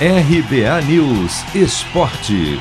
RBA News Esporte.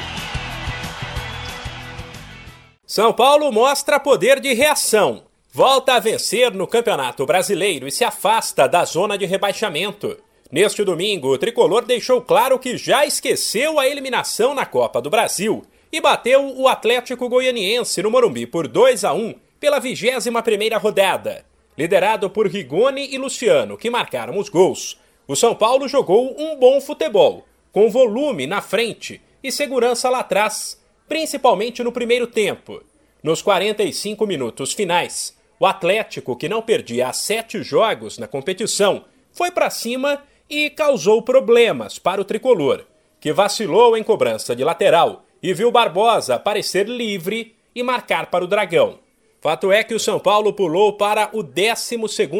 São Paulo mostra poder de reação. Volta a vencer no Campeonato Brasileiro e se afasta da zona de rebaixamento. Neste domingo, o tricolor deixou claro que já esqueceu a eliminação na Copa do Brasil e bateu o Atlético Goianiense no Morumbi por 2 a 1 pela 21ª rodada. Liderado por Rigoni e Luciano, que marcaram os gols, o São Paulo jogou um bom futebol, com volume na frente e segurança lá atrás, principalmente no primeiro tempo. Nos 45 minutos finais, o Atlético, que não perdia há sete jogos na competição, foi para cima e causou problemas para o tricolor, que vacilou em cobrança de lateral e viu Barbosa aparecer livre e marcar para o Dragão. Fato é que o São Paulo pulou para o 12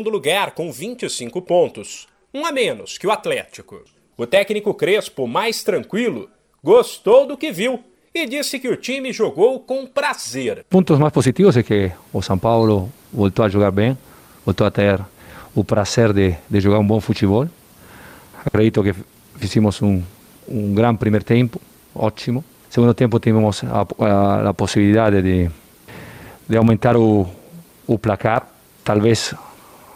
lugar com 25 pontos um a menos que o Atlético. O técnico Crespo, mais tranquilo, gostou do que viu e disse que o time jogou com prazer. Pontos mais positivos é que o São Paulo voltou a jogar bem, voltou a ter o prazer de, de jogar um bom futebol. Acredito que fizemos um, um grande primeiro tempo, ótimo. Segundo tempo tivemos a, a, a possibilidade de, de aumentar o, o placar, talvez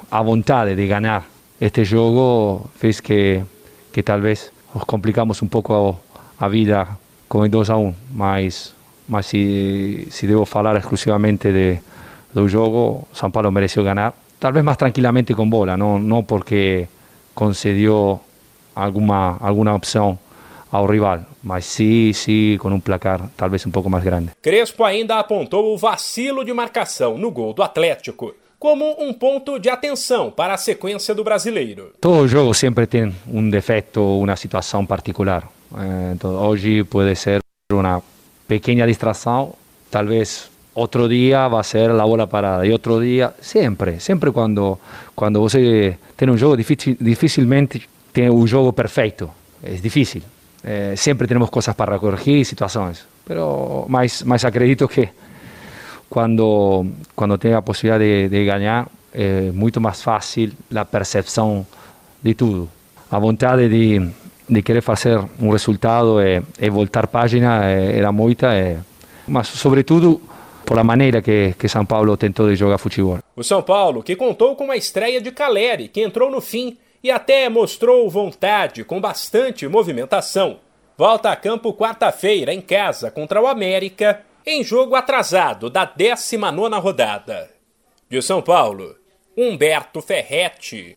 a vontade de ganhar este jogo fez que, que talvez nos complicamos um pouco a, a vida com o 2 a 1, mas, mas se, se devo falar exclusivamente de, do jogo, São Paulo mereceu ganhar, talvez mais tranquilamente com bola, não, não porque concedeu alguma, alguma opção ao rival, mas sim, sim, com um placar talvez um pouco mais grande. Crespo ainda apontou o vacilo de marcação no gol do Atlético como um ponto de atenção para a sequência do brasileiro. Todo jogo sempre tem um defeito, uma situação particular. Então, hoje pode ser uma pequena distração, talvez outro dia vai ser a bola parada e outro dia, sempre, sempre quando quando você tem um jogo dificilmente tem o jogo perfeito, é difícil. É, sempre temos coisas para corrigir, situações, pero, mas, mas acredito que quando quando tem a possibilidade de, de ganhar é muito mais fácil a percepção de tudo. A vontade de, de querer fazer um resultado e, e voltar página é, era muita, é, mas sobretudo por a maneira que, que São Paulo tentou de jogar futebol. O São Paulo, que contou com a estreia de Caleri, que entrou no fim e até mostrou vontade com bastante movimentação. Volta a campo quarta-feira em casa contra o América em jogo atrasado da 19 rodada. De São Paulo, Humberto Ferretti.